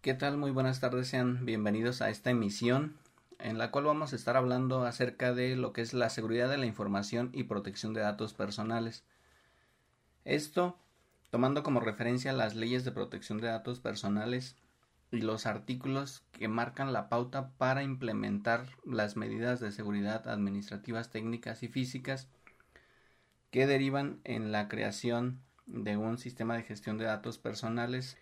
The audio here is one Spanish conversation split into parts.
¿Qué tal? Muy buenas tardes, sean bienvenidos a esta emisión en la cual vamos a estar hablando acerca de lo que es la seguridad de la información y protección de datos personales. Esto tomando como referencia las leyes de protección de datos personales y los artículos que marcan la pauta para implementar las medidas de seguridad administrativas, técnicas y físicas que derivan en la creación de un sistema de gestión de datos personales.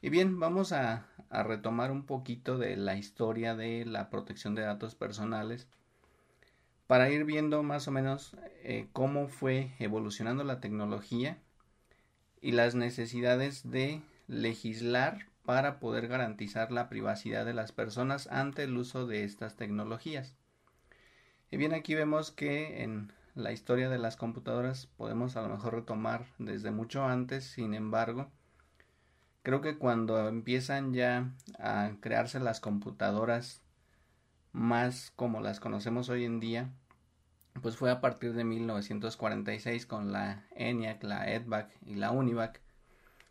Y bien, vamos a, retomar un poquito de la historia de la protección de datos personales para ir viendo más o menos eh, cómo fue evolucionando la tecnología y las necesidades de legislar para poder garantizar la privacidad de las personas ante el uso de estas tecnologías. Y bien, aquí vemos que en la historia de las computadoras podemos a lo mejor retomar desde mucho antes, sin embargo, Creo que cuando empiezan ya a crearse las computadoras más como las conocemos hoy en día, pues fue a partir de 1946 con la ENIAC, la EDVAC y la UNIVAC.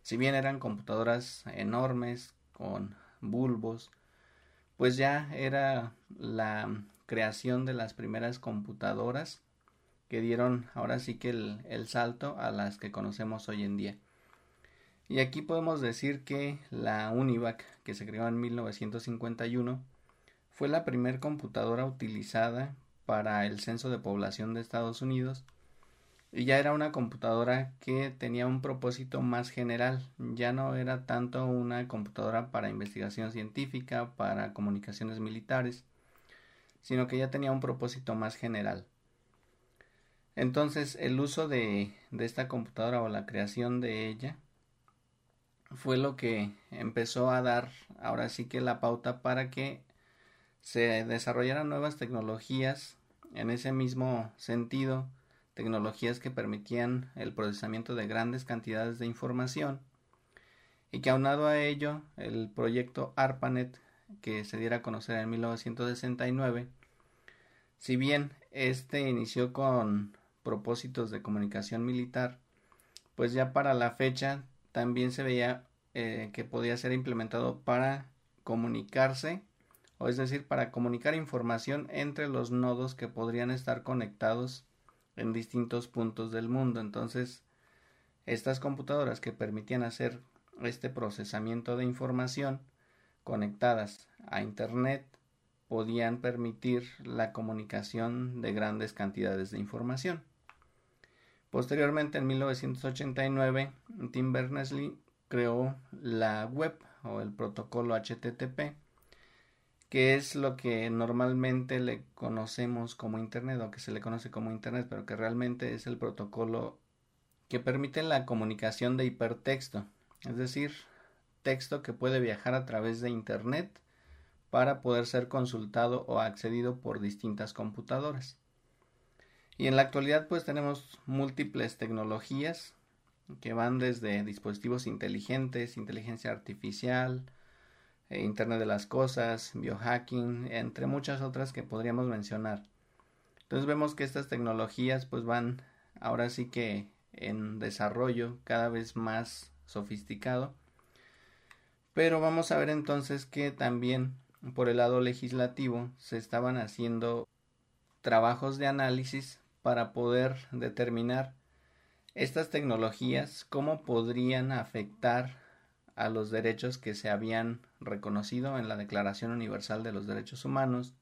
Si bien eran computadoras enormes con bulbos, pues ya era la creación de las primeras computadoras que dieron ahora sí que el, salto a las que conocemos hoy en día. Y aquí podemos decir que la UNIVAC, que se creó en 1951, fue la primera computadora utilizada para el censo de población de Estados Unidos y ya era una computadora que tenía un propósito más general, ya no era tanto una computadora para investigación científica, para comunicaciones militares, sino que ya tenía un propósito más general. Entonces el uso de, de esta computadora o la creación de ella fue lo que empezó a dar ahora sí que la pauta para que se desarrollaran nuevas tecnologías en ese mismo sentido, tecnologías que permitían el procesamiento de grandes cantidades de información y que aunado a ello el proyecto ARPANET que se diera a conocer en 1969, si bien este inició con propósitos de comunicación militar, pues ya para la fecha también se veía eh, que podía ser implementado para comunicarse, o es decir, para comunicar información entre los nodos que podrían estar conectados en distintos puntos del mundo. Entonces, estas computadoras que permitían hacer este procesamiento de información conectadas a Internet podían permitir la comunicación de grandes cantidades de información. Posteriormente, en 1989, Tim Berners-Lee creó la web o el protocolo HTTP, que es lo que normalmente le conocemos como Internet o que se le conoce como Internet, pero que realmente es el protocolo que permite la comunicación de hipertexto, es decir, texto que puede viajar a través de Internet para poder ser consultado o accedido por distintas computadoras. Y en la actualidad pues tenemos múltiples tecnologías que van desde dispositivos inteligentes, inteligencia artificial, Internet de las Cosas, biohacking, entre muchas otras que podríamos mencionar. Entonces vemos que estas tecnologías pues van ahora sí que en desarrollo cada vez más sofisticado. Pero vamos a ver entonces que también por el lado legislativo se estaban haciendo trabajos de análisis para poder determinar estas tecnologías cómo podrían afectar a los derechos que se habían reconocido en la Declaración Universal de los Derechos Humanos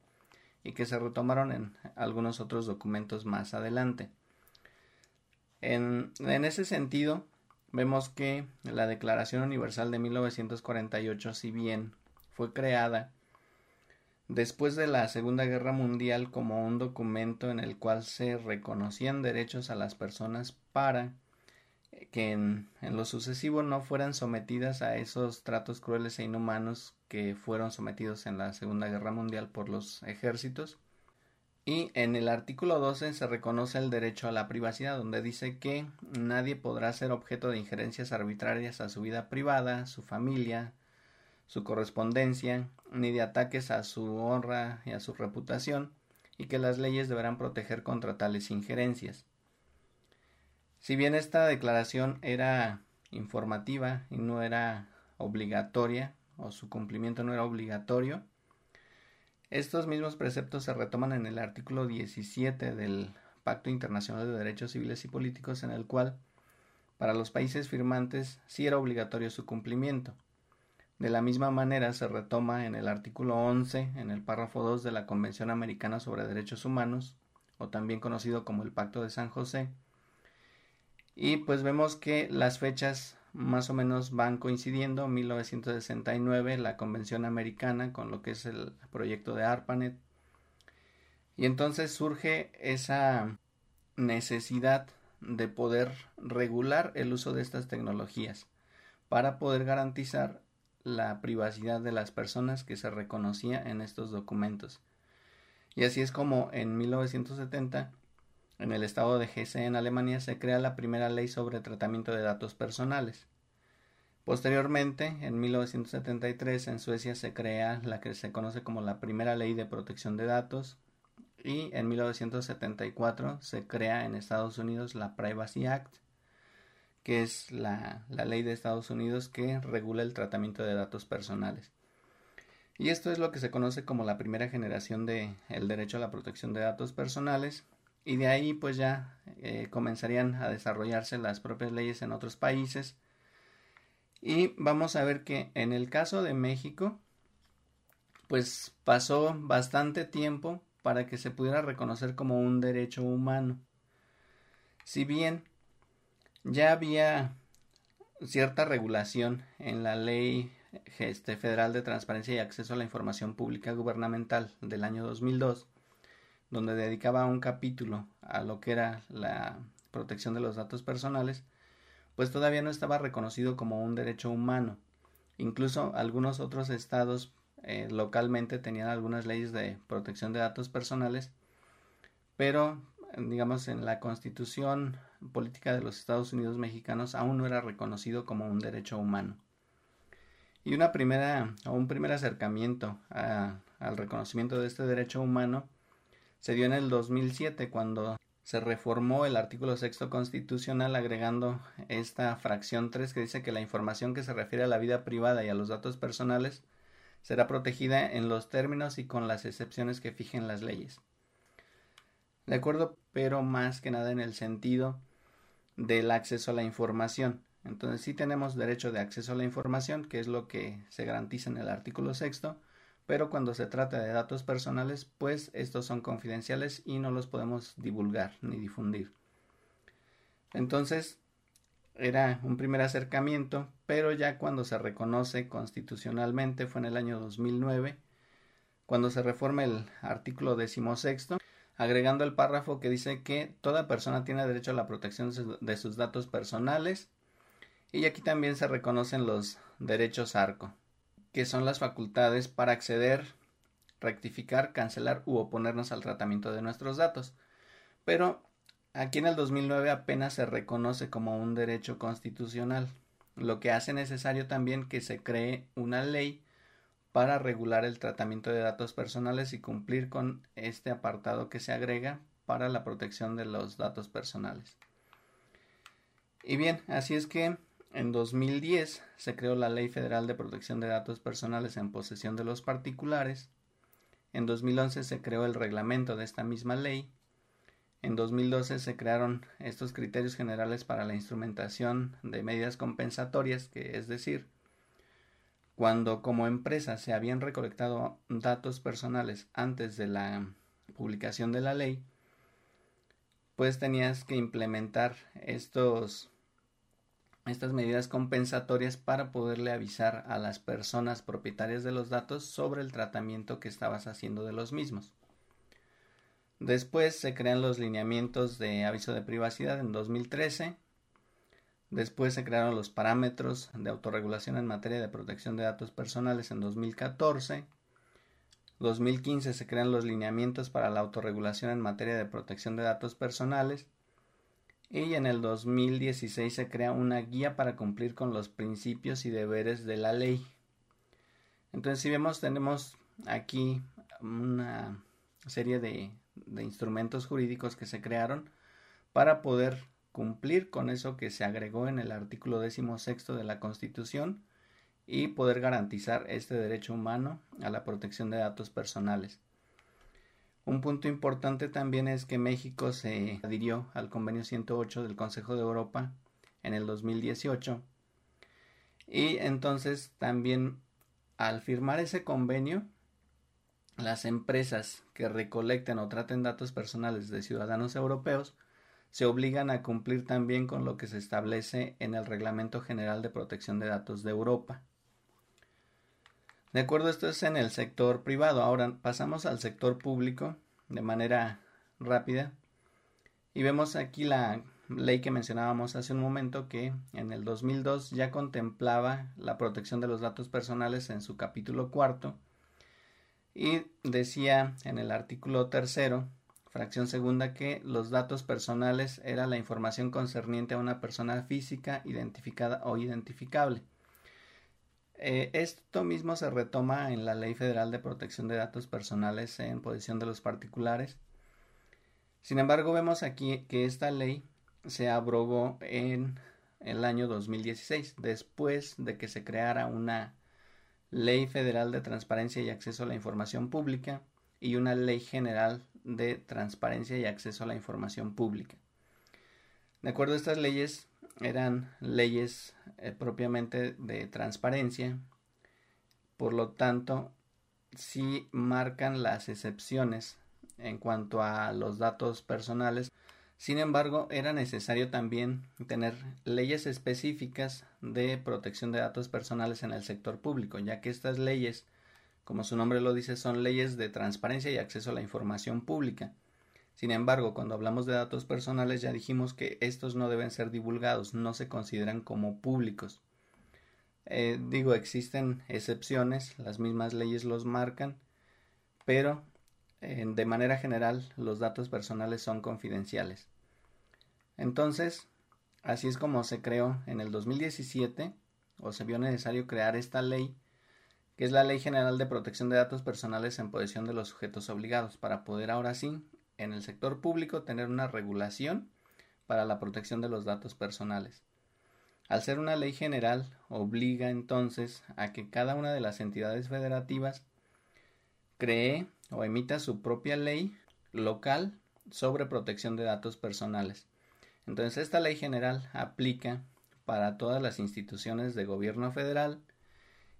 y que se retomaron en algunos otros documentos más adelante. En, ese sentido, vemos que la Declaración Universal de 1948, si bien fue creada después de la Segunda Guerra Mundial como un documento en el cual se reconocían derechos a las personas para que en, lo sucesivo no fueran sometidas a esos tratos crueles e inhumanos que fueron sometidos en la Segunda Guerra Mundial por los ejércitos. Y en el artículo 12 se reconoce el derecho a la privacidad, donde dice que nadie podrá ser objeto de injerencias arbitrarias a su vida privada, su familia, su correspondencia, ni de ataques a su honra y a su reputación, y que las leyes deberán proteger contra tales injerencias. Si bien esta declaración era informativa y no era obligatoria, o su cumplimiento no era obligatorio, estos mismos preceptos se retoman en el artículo 17 del Pacto Internacional de Derechos Civiles y Políticos, en el cual, para los países firmantes, sí era obligatorio su cumplimiento. De la misma manera se retoma en el artículo 11, en el párrafo 2 de la Convención Americana sobre Derechos Humanos, o también conocido como el Pacto de San José. Y pues vemos que las fechas más o menos van coincidiendo 1969 la Convención Americana con lo que es el proyecto de ARPANET y entonces surge esa necesidad de poder regular el uso de estas tecnologías para poder garantizar la privacidad de las personas que se reconocía en estos documentos. Y así es como en 1970 en el estado de Hesse en Alemania se crea la primera ley sobre tratamiento de datos personales. Posteriormente, en 1973, en Suecia se crea la que se conoce como la primera ley de protección de datos y en 1974 se crea en Estados Unidos la Privacy Act, que es la, ley de Estados Unidos que regula el tratamiento de datos personales. Y esto es lo que se conoce como la primera generación de el derecho a la protección de datos personales y de ahí pues ya eh, comenzarían a desarrollarse las propias leyes en otros países. Y vamos a ver que en el caso de México pues pasó bastante tiempo para que se pudiera reconocer como un derecho humano. Si bien ya había cierta regulación en la ley este, federal de transparencia y acceso a la información pública gubernamental del año 2002 donde dedicaba un capítulo a lo que era la protección de los datos personales, pues todavía no estaba reconocido como un derecho humano. Incluso algunos otros estados eh, localmente tenían algunas leyes de protección de datos personales, pero digamos en la constitución política de los Estados Unidos mexicanos aún no era reconocido como un derecho humano. Y una primera un primer acercamiento al reconocimiento de este derecho humano se dio en el 2007 cuando se reformó el artículo sexto constitucional agregando esta fracción 3 que dice que la información que se refiere a la vida privada y a los datos personales será protegida en los términos y con las excepciones que fijen las leyes. De acuerdo, pero más que nada en el sentido del acceso a la información. Entonces sí tenemos derecho de acceso a la información, que es lo que se garantiza en el artículo sexto, pero cuando se trata de datos personales, pues estos son confidenciales y no los podemos divulgar ni difundir. Entonces, era un primer acercamiento, pero ya cuando se reconoce constitucionalmente fue en el año 2009, cuando se reforma el artículo decimosexto, agregando el párrafo que dice que toda persona tiene derecho a la protección de sus datos personales y aquí también se reconocen los derechos ARCO que son las facultades para acceder, rectificar, cancelar u oponernos al tratamiento de nuestros datos. Pero aquí en el 2009 apenas se reconoce como un derecho constitucional, lo que hace necesario también que se cree una ley para regular el tratamiento de datos personales y cumplir con este apartado que se agrega para la protección de los datos personales. Y bien, así es que en 2010 se creó la Ley Federal de Protección de Datos Personales en posesión de los particulares. En 2011 se creó el reglamento de esta misma ley. En 2012 se crearon estos criterios generales para la instrumentación de medidas compensatorias, que es decir, cuando como empresa se habían recolectado datos personales antes de la publicación de la ley, pues tenías que implementar estos estas medidas compensatorias para poderle avisar a las personas propietarias de los datos sobre el tratamiento que estabas haciendo de los mismos. Después se crean los lineamientos de aviso de privacidad en 2013. Después se crearon los parámetros de autorregulación en materia de protección de datos personales en 2014. 2015 se crean los lineamientos para la autorregulación en materia de protección de datos personales y en el 2016 se crea una guía para cumplir con los principios y deberes de la ley. Entonces, si vemos, tenemos aquí una serie de, de instrumentos jurídicos que se crearon para poder cumplir con eso que se agregó en el artículo sexto de la Constitución y poder garantizar este derecho humano a la protección de datos personales. Un punto importante también es que México se adhirió al convenio 108 del Consejo de Europa en el 2018 y entonces también al firmar ese convenio las empresas que recolecten o traten datos personales de ciudadanos europeos se obligan a cumplir también con lo que se establece en el Reglamento General de Protección de Datos de Europa. De acuerdo, esto es en el sector privado. Ahora pasamos al sector público de manera rápida y vemos aquí la ley que mencionábamos hace un momento que en el 2002 ya contemplaba la protección de los datos personales en su capítulo cuarto y decía en el artículo tercero, fracción segunda, que los datos personales era la información concerniente a una persona física identificada o identificable. Eh, esto mismo se retoma en la Ley Federal de Protección de Datos Personales en posesión de los particulares. Sin embargo, vemos aquí que esta ley se abrogó en el año 2016, después de que se creara una Ley Federal de Transparencia y Acceso a la Información Pública y una Ley General de Transparencia y Acceso a la Información Pública. De acuerdo a estas leyes, eran leyes eh, propiamente de transparencia, por lo tanto, sí marcan las excepciones en cuanto a los datos personales sin embargo, era necesario también tener leyes específicas de protección de datos personales en el sector público, ya que estas leyes, como su nombre lo dice, son leyes de transparencia y acceso a la información pública. Sin embargo, cuando hablamos de datos personales ya dijimos que estos no deben ser divulgados, no se consideran como públicos. Eh, digo, existen excepciones, las mismas leyes los marcan, pero de manera general los datos personales son confidenciales. Entonces, así es como se creó en el 2017 o se vio necesario crear esta ley, que es la Ley General de Protección de Datos Personales en posesión de los sujetos obligados, para poder ahora sí, en el sector público, tener una regulación para la protección de los datos personales. Al ser una ley general, obliga entonces a que cada una de las entidades federativas cree o emita su propia ley local sobre protección de datos personales. Entonces esta ley general aplica para todas las instituciones de gobierno federal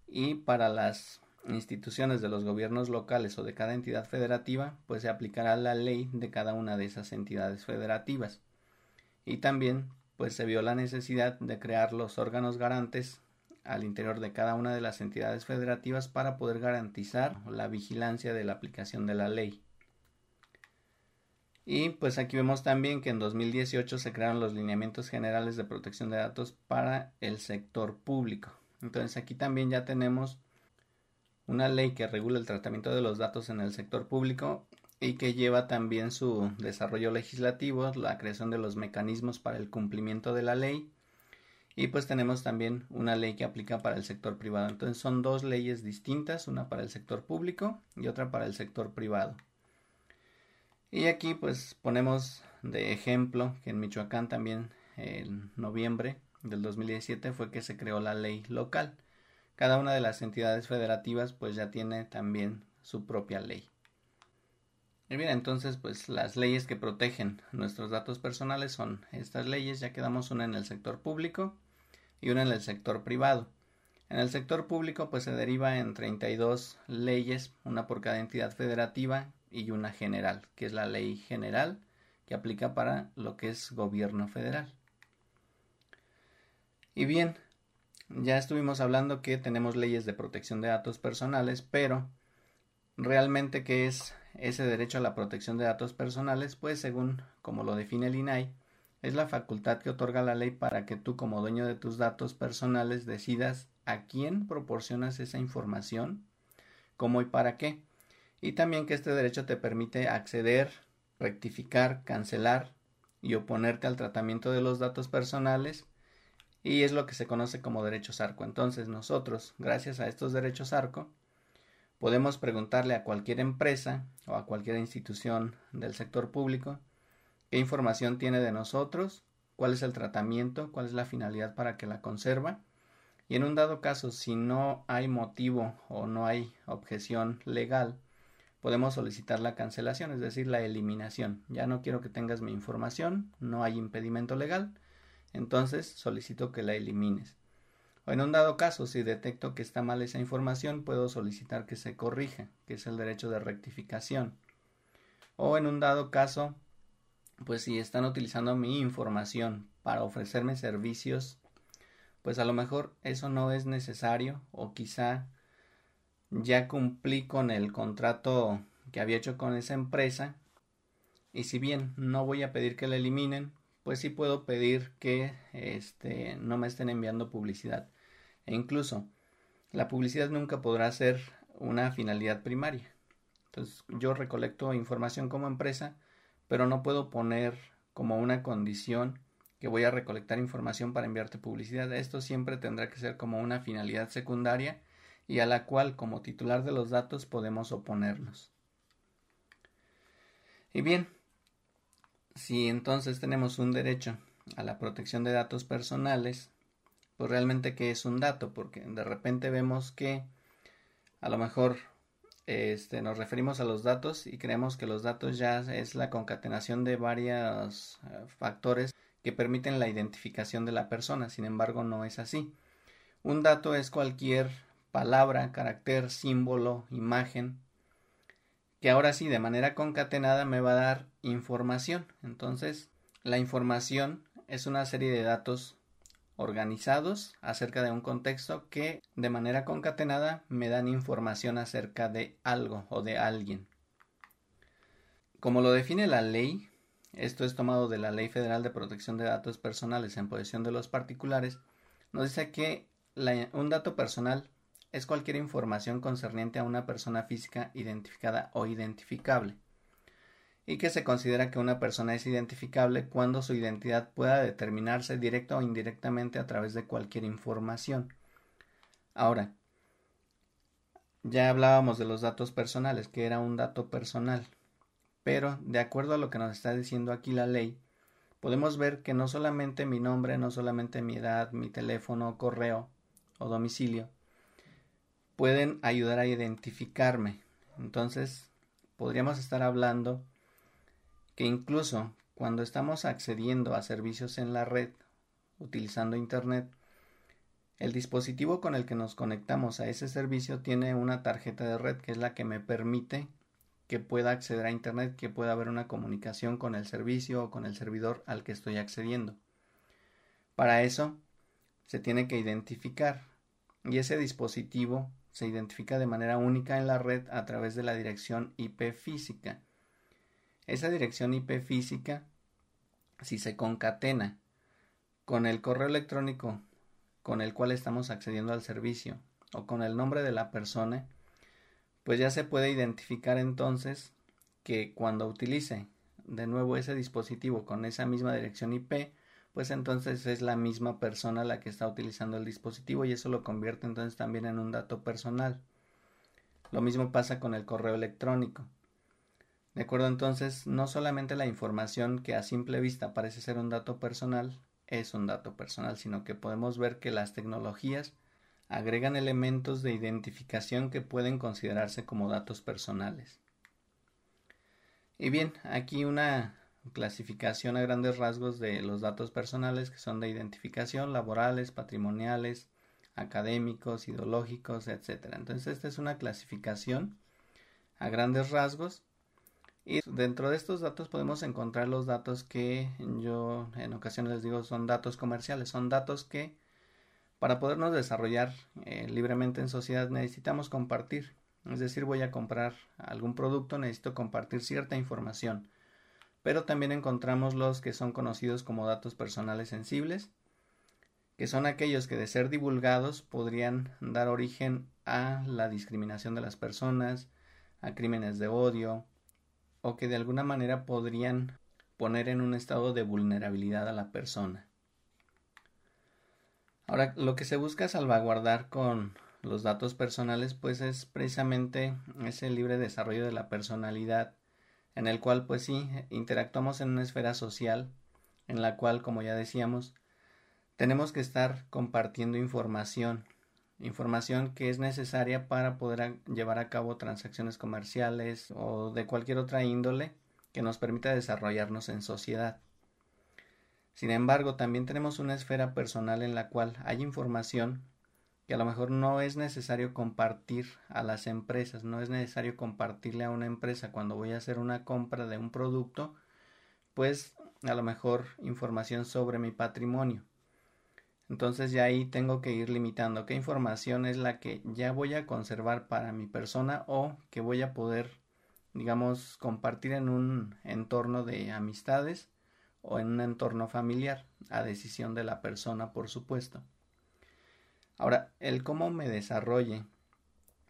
y para las instituciones de los gobiernos locales o de cada entidad federativa, pues se aplicará la ley de cada una de esas entidades federativas. Y también pues se vio la necesidad de crear los órganos garantes al interior de cada una de las entidades federativas para poder garantizar la vigilancia de la aplicación de la ley. Y pues aquí vemos también que en 2018 se crearon los lineamientos generales de protección de datos para el sector público. Entonces aquí también ya tenemos una ley que regula el tratamiento de los datos en el sector público y que lleva también su desarrollo legislativo, la creación de los mecanismos para el cumplimiento de la ley y pues tenemos también una ley que aplica para el sector privado. Entonces son dos leyes distintas, una para el sector público y otra para el sector privado. Y aquí pues ponemos de ejemplo que en Michoacán también en noviembre del 2017 fue que se creó la ley local. Cada una de las entidades federativas pues ya tiene también su propia ley. Y bien, entonces pues las leyes que protegen nuestros datos personales son estas leyes, ya quedamos una en el sector público y una en el sector privado. En el sector público pues se deriva en 32 leyes, una por cada entidad federativa y una general, que es la ley general que aplica para lo que es gobierno federal. Y bien, ya estuvimos hablando que tenemos leyes de protección de datos personales, pero realmente qué es ese derecho a la protección de datos personales, pues según como lo define el INAI, es la facultad que otorga la ley para que tú como dueño de tus datos personales decidas a quién proporcionas esa información, cómo y para qué. Y también que este derecho te permite acceder, rectificar, cancelar y oponerte al tratamiento de los datos personales y es lo que se conoce como derechos arco. Entonces nosotros, gracias a estos derechos arco, Podemos preguntarle a cualquier empresa o a cualquier institución del sector público qué información tiene de nosotros, cuál es el tratamiento, cuál es la finalidad para que la conserva. Y en un dado caso, si no hay motivo o no hay objeción legal, podemos solicitar la cancelación, es decir, la eliminación. Ya no quiero que tengas mi información, no hay impedimento legal, entonces solicito que la elimines. O en un dado caso, si detecto que está mal esa información, puedo solicitar que se corrija, que es el derecho de rectificación. O en un dado caso, pues si están utilizando mi información para ofrecerme servicios, pues a lo mejor eso no es necesario o quizá ya cumplí con el contrato que había hecho con esa empresa y si bien no voy a pedir que la eliminen, pues sí puedo pedir que este no me estén enviando publicidad. E incluso la publicidad nunca podrá ser una finalidad primaria. Entonces yo recolecto información como empresa, pero no puedo poner como una condición que voy a recolectar información para enviarte publicidad. Esto siempre tendrá que ser como una finalidad secundaria y a la cual como titular de los datos podemos oponernos. Y bien, si entonces tenemos un derecho a la protección de datos personales, pues realmente qué es un dato, porque de repente vemos que a lo mejor este, nos referimos a los datos y creemos que los datos ya es la concatenación de varios eh, factores que permiten la identificación de la persona, sin embargo no es así. Un dato es cualquier palabra, carácter, símbolo, imagen, que ahora sí de manera concatenada me va a dar información. Entonces, la información es una serie de datos organizados acerca de un contexto que de manera concatenada me dan información acerca de algo o de alguien. Como lo define la ley, esto es tomado de la Ley Federal de Protección de Datos Personales en posesión de los particulares, nos dice que un dato personal es cualquier información concerniente a una persona física identificada o identificable y que se considera que una persona es identificable cuando su identidad pueda determinarse directa o indirectamente a través de cualquier información. Ahora, ya hablábamos de los datos personales, que era un dato personal, pero de acuerdo a lo que nos está diciendo aquí la ley, podemos ver que no solamente mi nombre, no solamente mi edad, mi teléfono, correo o domicilio, pueden ayudar a identificarme. Entonces, podríamos estar hablando que incluso cuando estamos accediendo a servicios en la red utilizando Internet, el dispositivo con el que nos conectamos a ese servicio tiene una tarjeta de red que es la que me permite que pueda acceder a Internet, que pueda haber una comunicación con el servicio o con el servidor al que estoy accediendo. Para eso se tiene que identificar y ese dispositivo se identifica de manera única en la red a través de la dirección IP física esa dirección IP física, si se concatena con el correo electrónico con el cual estamos accediendo al servicio o con el nombre de la persona, pues ya se puede identificar entonces que cuando utilice de nuevo ese dispositivo con esa misma dirección IP, pues entonces es la misma persona la que está utilizando el dispositivo y eso lo convierte entonces también en un dato personal. Lo mismo pasa con el correo electrónico. De acuerdo entonces, no solamente la información que a simple vista parece ser un dato personal es un dato personal, sino que podemos ver que las tecnologías agregan elementos de identificación que pueden considerarse como datos personales. Y bien, aquí una clasificación a grandes rasgos de los datos personales que son de identificación, laborales, patrimoniales, académicos, ideológicos, etc. Entonces esta es una clasificación a grandes rasgos y dentro de estos datos podemos encontrar los datos que yo en ocasiones les digo son datos comerciales, son datos que para podernos desarrollar eh, libremente en sociedad necesitamos compartir. Es decir, voy a comprar algún producto, necesito compartir cierta información. Pero también encontramos los que son conocidos como datos personales sensibles, que son aquellos que de ser divulgados podrían dar origen a la discriminación de las personas, a crímenes de odio, o que de alguna manera podrían poner en un estado de vulnerabilidad a la persona. Ahora, lo que se busca salvaguardar con los datos personales, pues es precisamente ese libre desarrollo de la personalidad, en el cual pues sí, interactuamos en una esfera social, en la cual, como ya decíamos, tenemos que estar compartiendo información, información que es necesaria para poder llevar a cabo transacciones comerciales o de cualquier otra índole que nos permita desarrollarnos en sociedad. Sin embargo, también tenemos una esfera personal en la cual hay información que a lo mejor no es necesario compartir a las empresas, no es necesario compartirle a una empresa cuando voy a hacer una compra de un producto, pues a lo mejor información sobre mi patrimonio. Entonces ya ahí tengo que ir limitando qué información es la que ya voy a conservar para mi persona o que voy a poder, digamos, compartir en un entorno de amistades o en un entorno familiar, a decisión de la persona, por supuesto. Ahora, el cómo me desarrolle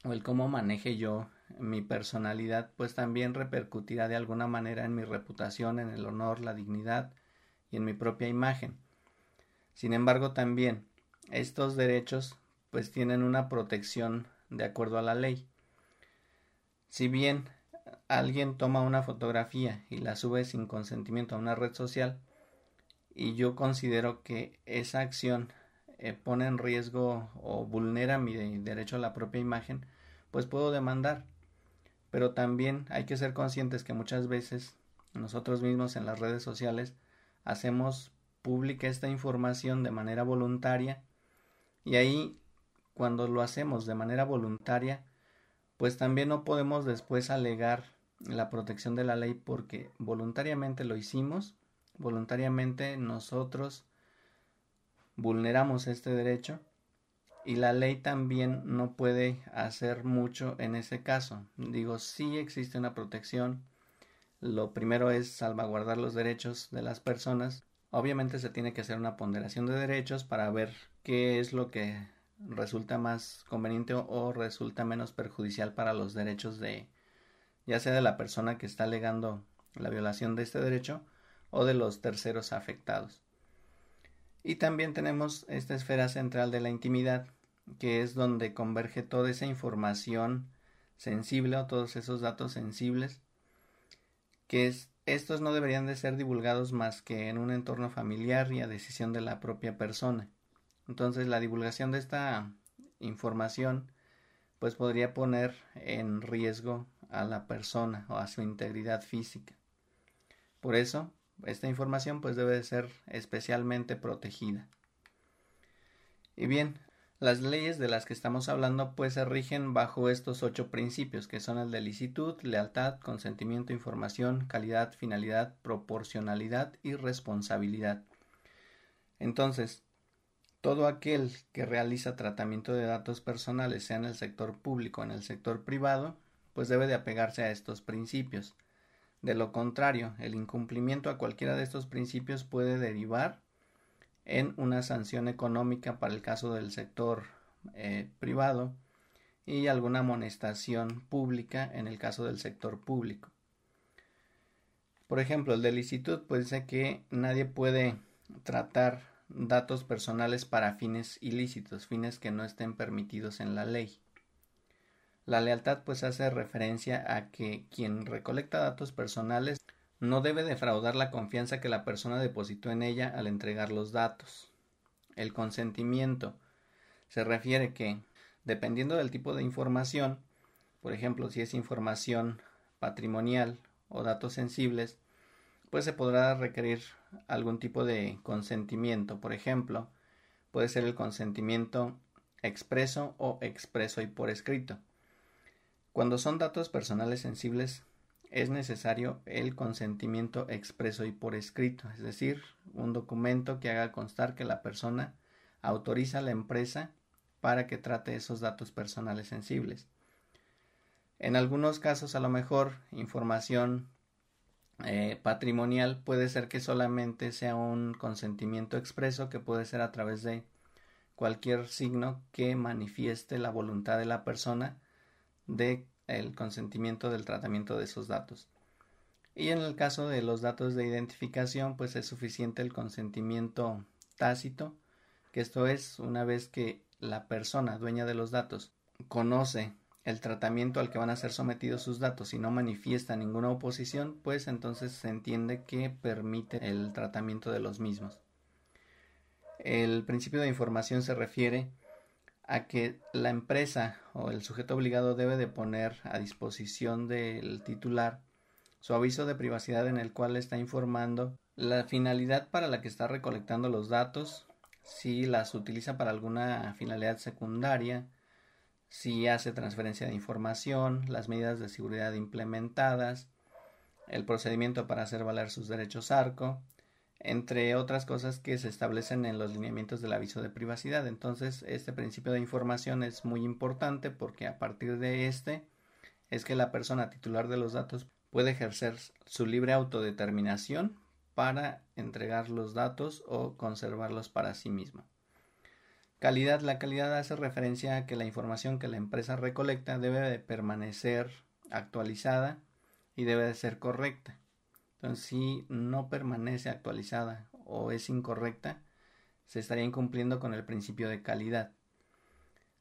o el cómo maneje yo mi personalidad, pues también repercutirá de alguna manera en mi reputación, en el honor, la dignidad y en mi propia imagen. Sin embargo, también estos derechos pues tienen una protección de acuerdo a la ley. Si bien alguien toma una fotografía y la sube sin consentimiento a una red social y yo considero que esa acción eh, pone en riesgo o vulnera mi derecho a la propia imagen, pues puedo demandar. Pero también hay que ser conscientes que muchas veces nosotros mismos en las redes sociales hacemos pública esta información de manera voluntaria y ahí cuando lo hacemos de manera voluntaria pues también no podemos después alegar la protección de la ley porque voluntariamente lo hicimos, voluntariamente nosotros vulneramos este derecho y la ley también no puede hacer mucho en ese caso. Digo, sí existe una protección. Lo primero es salvaguardar los derechos de las personas, Obviamente se tiene que hacer una ponderación de derechos para ver qué es lo que resulta más conveniente o, resulta menos perjudicial para los derechos de ya sea de la persona que está alegando la violación de este derecho o de los terceros afectados. Y también tenemos esta esfera central de la intimidad, que es donde converge toda esa información sensible o todos esos datos sensibles, que es estos no deberían de ser divulgados más que en un entorno familiar y a decisión de la propia persona. Entonces la divulgación de esta información pues podría poner en riesgo a la persona o a su integridad física. Por eso, esta información pues debe de ser especialmente protegida. Y bien, las leyes de las que estamos hablando pues se rigen bajo estos ocho principios que son el de licitud, lealtad, consentimiento, información, calidad, finalidad, proporcionalidad y responsabilidad. Entonces, todo aquel que realiza tratamiento de datos personales, sea en el sector público o en el sector privado, pues debe de apegarse a estos principios. De lo contrario, el incumplimiento a cualquiera de estos principios puede derivar en una sanción económica para el caso del sector eh, privado y alguna amonestación pública en el caso del sector público. Por ejemplo, el de licitud pues dice que nadie puede tratar datos personales para fines ilícitos, fines que no estén permitidos en la ley. La lealtad pues hace referencia a que quien recolecta datos personales no debe defraudar la confianza que la persona depositó en ella al entregar los datos. El consentimiento se refiere que, dependiendo del tipo de información, por ejemplo, si es información patrimonial o datos sensibles, pues se podrá requerir algún tipo de consentimiento. Por ejemplo, puede ser el consentimiento expreso o expreso y por escrito. Cuando son datos personales sensibles, es necesario el consentimiento expreso y por escrito, es decir, un documento que haga constar que la persona autoriza a la empresa para que trate esos datos personales sensibles. En algunos casos, a lo mejor, información eh, patrimonial puede ser que solamente sea un consentimiento expreso que puede ser a través de cualquier signo que manifieste la voluntad de la persona de el consentimiento del tratamiento de esos datos. Y en el caso de los datos de identificación, pues es suficiente el consentimiento tácito, que esto es una vez que la persona dueña de los datos conoce el tratamiento al que van a ser sometidos sus datos y no manifiesta ninguna oposición, pues entonces se entiende que permite el tratamiento de los mismos. El principio de información se refiere a que la empresa o el sujeto obligado debe de poner a disposición del titular su aviso de privacidad en el cual está informando la finalidad para la que está recolectando los datos, si las utiliza para alguna finalidad secundaria, si hace transferencia de información, las medidas de seguridad implementadas, el procedimiento para hacer valer sus derechos ARCO, entre otras cosas que se establecen en los lineamientos del aviso de privacidad. Entonces, este principio de información es muy importante porque a partir de este es que la persona titular de los datos puede ejercer su libre autodeterminación para entregar los datos o conservarlos para sí mismo. Calidad. La calidad hace referencia a que la información que la empresa recolecta debe de permanecer actualizada y debe de ser correcta. Entonces, si no permanece actualizada o es incorrecta, se estaría incumpliendo con el principio de calidad.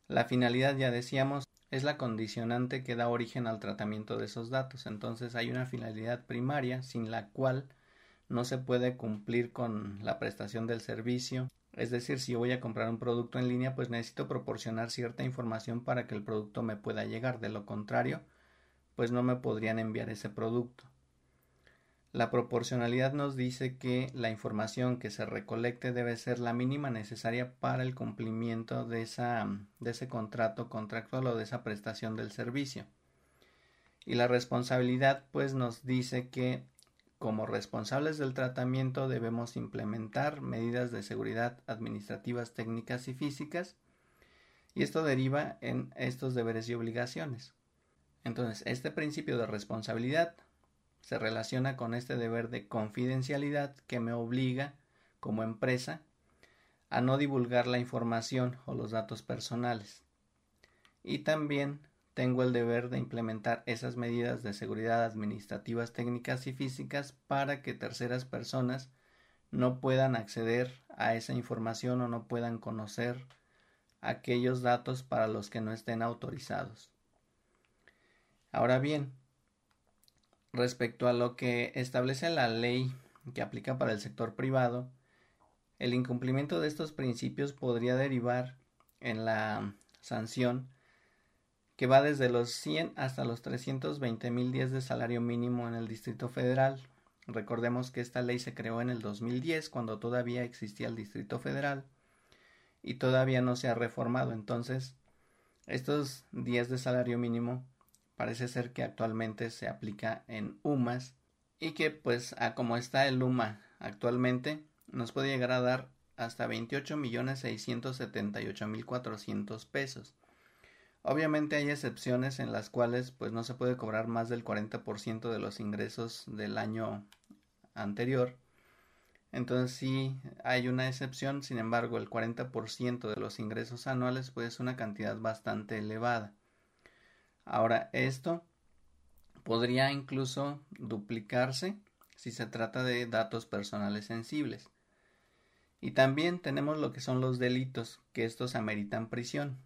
La finalidad, ya decíamos, es la condicionante que da origen al tratamiento de esos datos. Entonces hay una finalidad primaria sin la cual no se puede cumplir con la prestación del servicio. Es decir, si voy a comprar un producto en línea, pues necesito proporcionar cierta información para que el producto me pueda llegar. De lo contrario, pues no me podrían enviar ese producto. La proporcionalidad nos dice que la información que se recolecte debe ser la mínima necesaria para el cumplimiento de, esa, de ese contrato contractual o de esa prestación del servicio. Y la responsabilidad pues nos dice que como responsables del tratamiento debemos implementar medidas de seguridad administrativas, técnicas y físicas y esto deriva en estos deberes y obligaciones. Entonces, este principio de responsabilidad se relaciona con este deber de confidencialidad que me obliga, como empresa, a no divulgar la información o los datos personales. Y también tengo el deber de implementar esas medidas de seguridad administrativas, técnicas y físicas para que terceras personas no puedan acceder a esa información o no puedan conocer aquellos datos para los que no estén autorizados. Ahora bien, Respecto a lo que establece la ley que aplica para el sector privado, el incumplimiento de estos principios podría derivar en la sanción que va desde los 100 hasta los 320 mil días de salario mínimo en el Distrito Federal. Recordemos que esta ley se creó en el 2010 cuando todavía existía el Distrito Federal y todavía no se ha reformado. Entonces, estos días de salario mínimo parece ser que actualmente se aplica en UMAS y que pues a como está el UMA actualmente nos puede llegar a dar hasta 28 millones 678 mil 400 pesos. Obviamente hay excepciones en las cuales pues no se puede cobrar más del 40% de los ingresos del año anterior. Entonces sí hay una excepción, sin embargo el 40% de los ingresos anuales pues es una cantidad bastante elevada. Ahora, esto podría incluso duplicarse si se trata de datos personales sensibles. Y también tenemos lo que son los delitos, que estos ameritan prisión,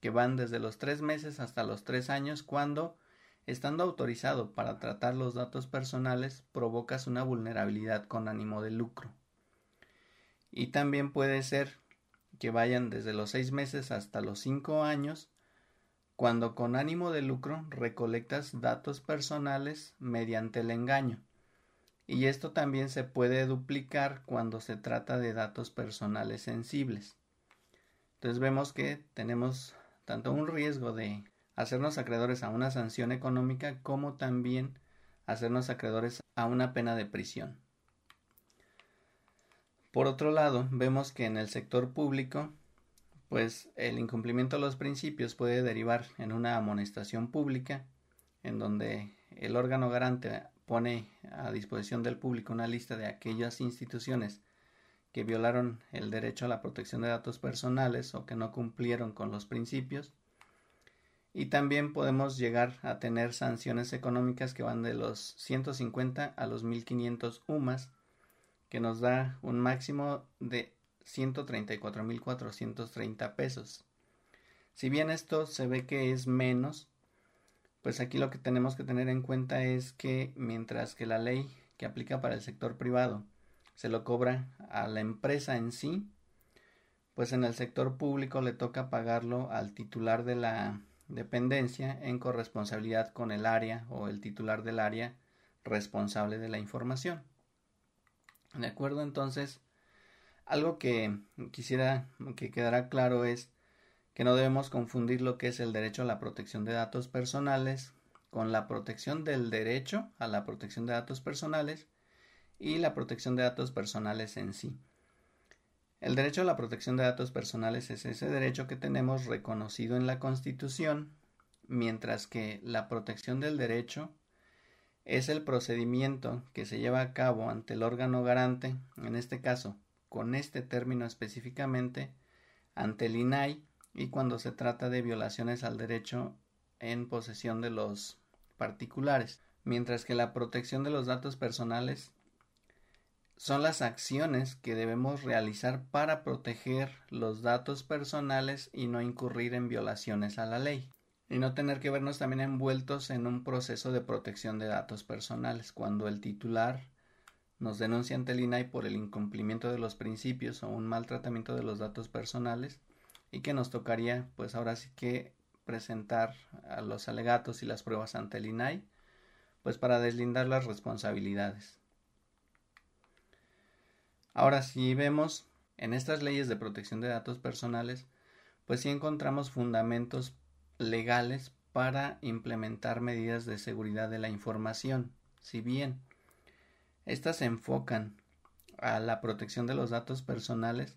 que van desde los tres meses hasta los tres años cuando, estando autorizado para tratar los datos personales, provocas una vulnerabilidad con ánimo de lucro. Y también puede ser que vayan desde los seis meses hasta los cinco años cuando con ánimo de lucro recolectas datos personales mediante el engaño. Y esto también se puede duplicar cuando se trata de datos personales sensibles. Entonces vemos que tenemos tanto un riesgo de hacernos acreedores a una sanción económica como también hacernos acreedores a una pena de prisión. Por otro lado, vemos que en el sector público pues el incumplimiento de los principios puede derivar en una amonestación pública, en donde el órgano garante pone a disposición del público una lista de aquellas instituciones que violaron el derecho a la protección de datos personales o que no cumplieron con los principios. Y también podemos llegar a tener sanciones económicas que van de los 150 a los 1500 UMAS, que nos da un máximo de 134.430 pesos. Si bien esto se ve que es menos, pues aquí lo que tenemos que tener en cuenta es que mientras que la ley que aplica para el sector privado se lo cobra a la empresa en sí, pues en el sector público le toca pagarlo al titular de la dependencia en corresponsabilidad con el área o el titular del área responsable de la información. De acuerdo, entonces, algo que quisiera que quedara claro es que no debemos confundir lo que es el derecho a la protección de datos personales con la protección del derecho a la protección de datos personales y la protección de datos personales en sí. El derecho a la protección de datos personales es ese derecho que tenemos reconocido en la Constitución, mientras que la protección del derecho es el procedimiento que se lleva a cabo ante el órgano garante, en este caso, con este término específicamente, ante el INAI y cuando se trata de violaciones al derecho en posesión de los particulares, mientras que la protección de los datos personales son las acciones que debemos realizar para proteger los datos personales y no incurrir en violaciones a la ley. Y no tener que vernos también envueltos en un proceso de protección de datos personales cuando el titular nos denuncia ante el INAI por el incumplimiento de los principios o un mal tratamiento de los datos personales y que nos tocaría pues ahora sí que presentar a los alegatos y las pruebas ante el INAI pues para deslindar las responsabilidades. Ahora si vemos en estas leyes de protección de datos personales pues sí encontramos fundamentos legales para implementar medidas de seguridad de la información. Si bien estas se enfocan a la protección de los datos personales,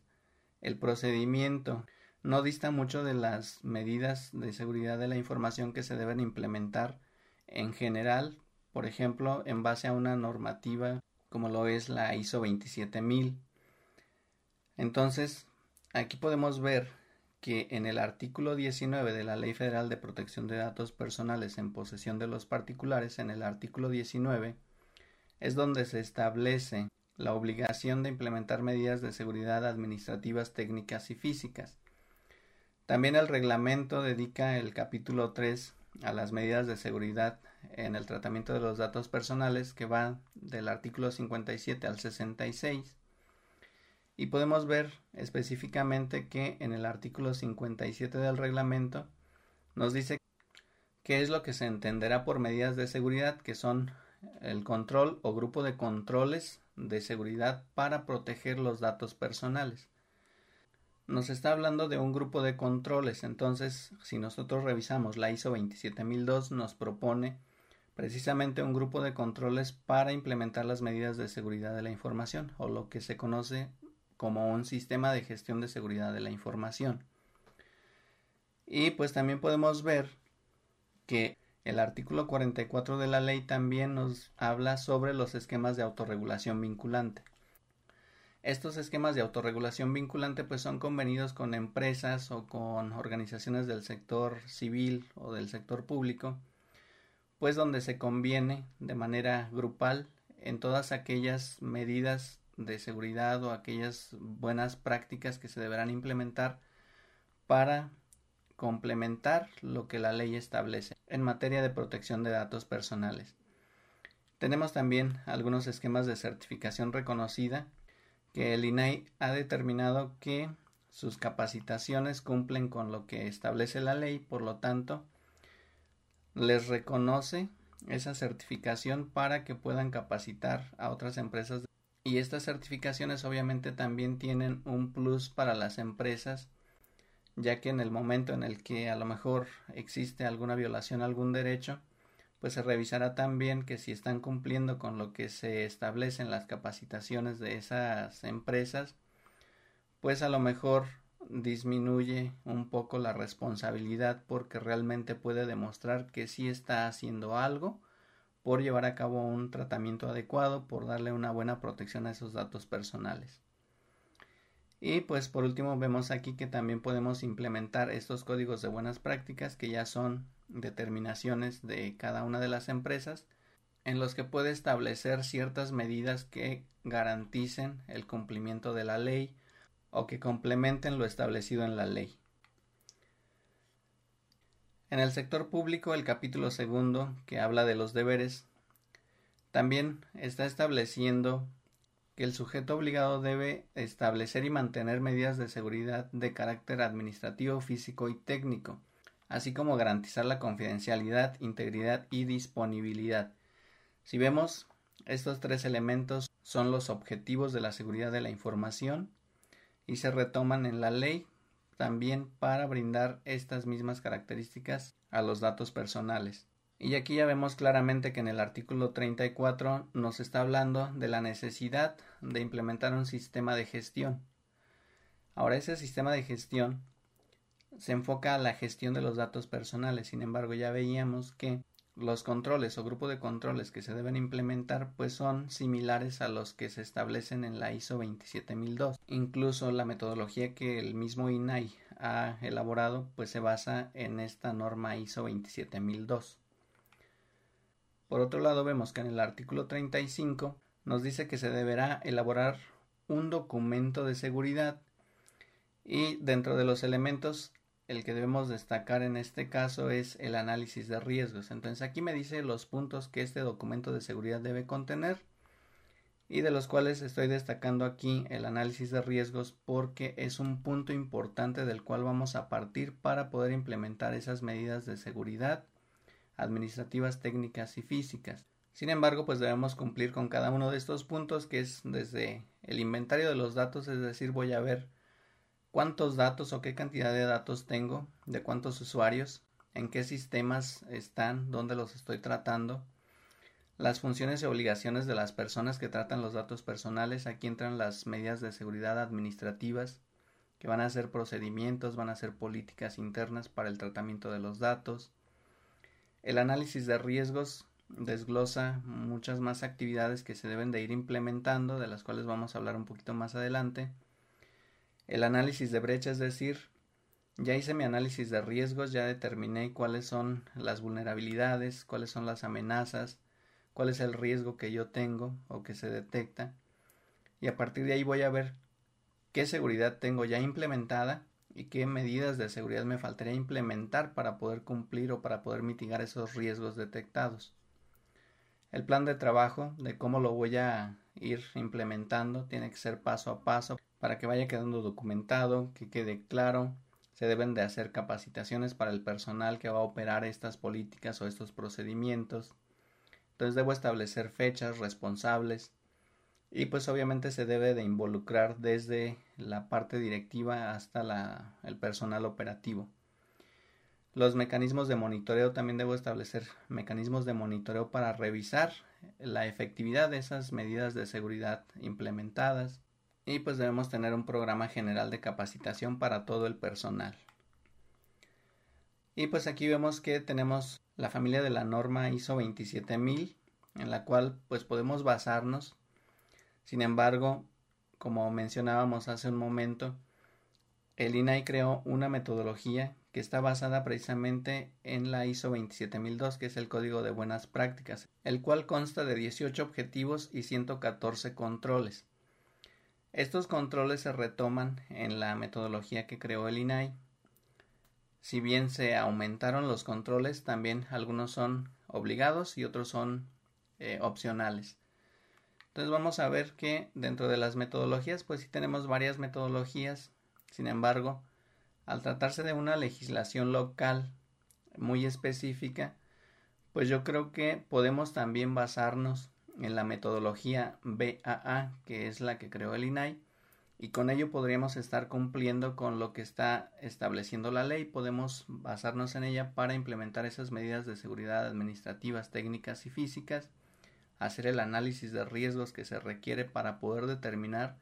el procedimiento no dista mucho de las medidas de seguridad de la información que se deben implementar en general, por ejemplo, en base a una normativa como lo es la ISO 27000. Entonces, aquí podemos ver que en el artículo 19 de la Ley Federal de Protección de Datos Personales en posesión de los particulares, en el artículo 19, es donde se establece la obligación de implementar medidas de seguridad administrativas, técnicas y físicas. También el reglamento dedica el capítulo 3 a las medidas de seguridad en el tratamiento de los datos personales que va del artículo 57 al 66 y podemos ver específicamente que en el artículo 57 del reglamento nos dice qué es lo que se entenderá por medidas de seguridad que son el control o grupo de controles de seguridad para proteger los datos personales. Nos está hablando de un grupo de controles, entonces si nosotros revisamos la ISO 27002 nos propone precisamente un grupo de controles para implementar las medidas de seguridad de la información o lo que se conoce como un sistema de gestión de seguridad de la información. Y pues también podemos ver que el artículo 44 de la ley también nos habla sobre los esquemas de autorregulación vinculante. Estos esquemas de autorregulación vinculante pues son convenidos con empresas o con organizaciones del sector civil o del sector público, pues donde se conviene de manera grupal en todas aquellas medidas de seguridad o aquellas buenas prácticas que se deberán implementar para complementar lo que la ley establece en materia de protección de datos personales. Tenemos también algunos esquemas de certificación reconocida que el INAI ha determinado que sus capacitaciones cumplen con lo que establece la ley, por lo tanto, les reconoce esa certificación para que puedan capacitar a otras empresas y estas certificaciones obviamente también tienen un plus para las empresas, ya que en el momento en el que a lo mejor existe alguna violación a algún derecho, pues se revisará también que si están cumpliendo con lo que se establece en las capacitaciones de esas empresas, pues a lo mejor disminuye un poco la responsabilidad porque realmente puede demostrar que sí está haciendo algo por llevar a cabo un tratamiento adecuado, por darle una buena protección a esos datos personales. Y pues por último vemos aquí que también podemos implementar estos códigos de buenas prácticas que ya son determinaciones de cada una de las empresas en los que puede establecer ciertas medidas que garanticen el cumplimiento de la ley o que complementen lo establecido en la ley. En el sector público, el capítulo segundo, que habla de los deberes, también está estableciendo que el sujeto obligado debe establecer y mantener medidas de seguridad de carácter administrativo, físico y técnico, así como garantizar la confidencialidad, integridad y disponibilidad. Si vemos, estos tres elementos son los objetivos de la seguridad de la información y se retoman en la ley también para brindar estas mismas características a los datos personales. Y aquí ya vemos claramente que en el artículo 34 nos está hablando de la necesidad de implementar un sistema de gestión. Ahora ese sistema de gestión se enfoca a la gestión de los datos personales. Sin embargo, ya veíamos que los controles o grupo de controles que se deben implementar pues son similares a los que se establecen en la ISO 27002. Incluso la metodología que el mismo INAI ha elaborado pues se basa en esta norma ISO 27002. Por otro lado vemos que en el artículo 35 nos dice que se deberá elaborar un documento de seguridad y dentro de los elementos el que debemos destacar en este caso es el análisis de riesgos. Entonces aquí me dice los puntos que este documento de seguridad debe contener y de los cuales estoy destacando aquí el análisis de riesgos porque es un punto importante del cual vamos a partir para poder implementar esas medidas de seguridad administrativas, técnicas y físicas. Sin embargo, pues debemos cumplir con cada uno de estos puntos que es desde el inventario de los datos, es decir, voy a ver cuántos datos o qué cantidad de datos tengo, de cuántos usuarios, en qué sistemas están, dónde los estoy tratando, las funciones y obligaciones de las personas que tratan los datos personales. Aquí entran las medidas de seguridad administrativas, que van a ser procedimientos, van a ser políticas internas para el tratamiento de los datos. El análisis de riesgos desglosa muchas más actividades que se deben de ir implementando, de las cuales vamos a hablar un poquito más adelante el análisis de brecha, es decir, ya hice mi análisis de riesgos, ya determiné cuáles son las vulnerabilidades, cuáles son las amenazas, cuál es el riesgo que yo tengo o que se detecta. Y a partir de ahí voy a ver qué seguridad tengo ya implementada y qué medidas de seguridad me faltaría implementar para poder cumplir o para poder mitigar esos riesgos detectados. El plan de trabajo de cómo lo voy a ir implementando tiene que ser paso a paso para que vaya quedando documentado, que quede claro. Se deben de hacer capacitaciones para el personal que va a operar estas políticas o estos procedimientos. Entonces debo establecer fechas responsables y pues obviamente se debe de involucrar desde la parte directiva hasta la, el personal operativo. Los mecanismos de monitoreo también debo establecer mecanismos de monitoreo para revisar la efectividad de esas medidas de seguridad implementadas y pues debemos tener un programa general de capacitación para todo el personal. Y pues aquí vemos que tenemos la familia de la norma ISO 27000 en la cual pues podemos basarnos. Sin embargo, como mencionábamos hace un momento, el INAI creó una metodología que está basada precisamente en la ISO 27002, que es el Código de Buenas Prácticas, el cual consta de 18 objetivos y 114 controles. Estos controles se retoman en la metodología que creó el INAI. Si bien se aumentaron los controles, también algunos son obligados y otros son eh, opcionales. Entonces vamos a ver que dentro de las metodologías, pues sí tenemos varias metodologías. Sin embargo, al tratarse de una legislación local muy específica, pues yo creo que podemos también basarnos en la metodología BAA, que es la que creó el INAI, y con ello podríamos estar cumpliendo con lo que está estableciendo la ley. Podemos basarnos en ella para implementar esas medidas de seguridad administrativas, técnicas y físicas, hacer el análisis de riesgos que se requiere para poder determinar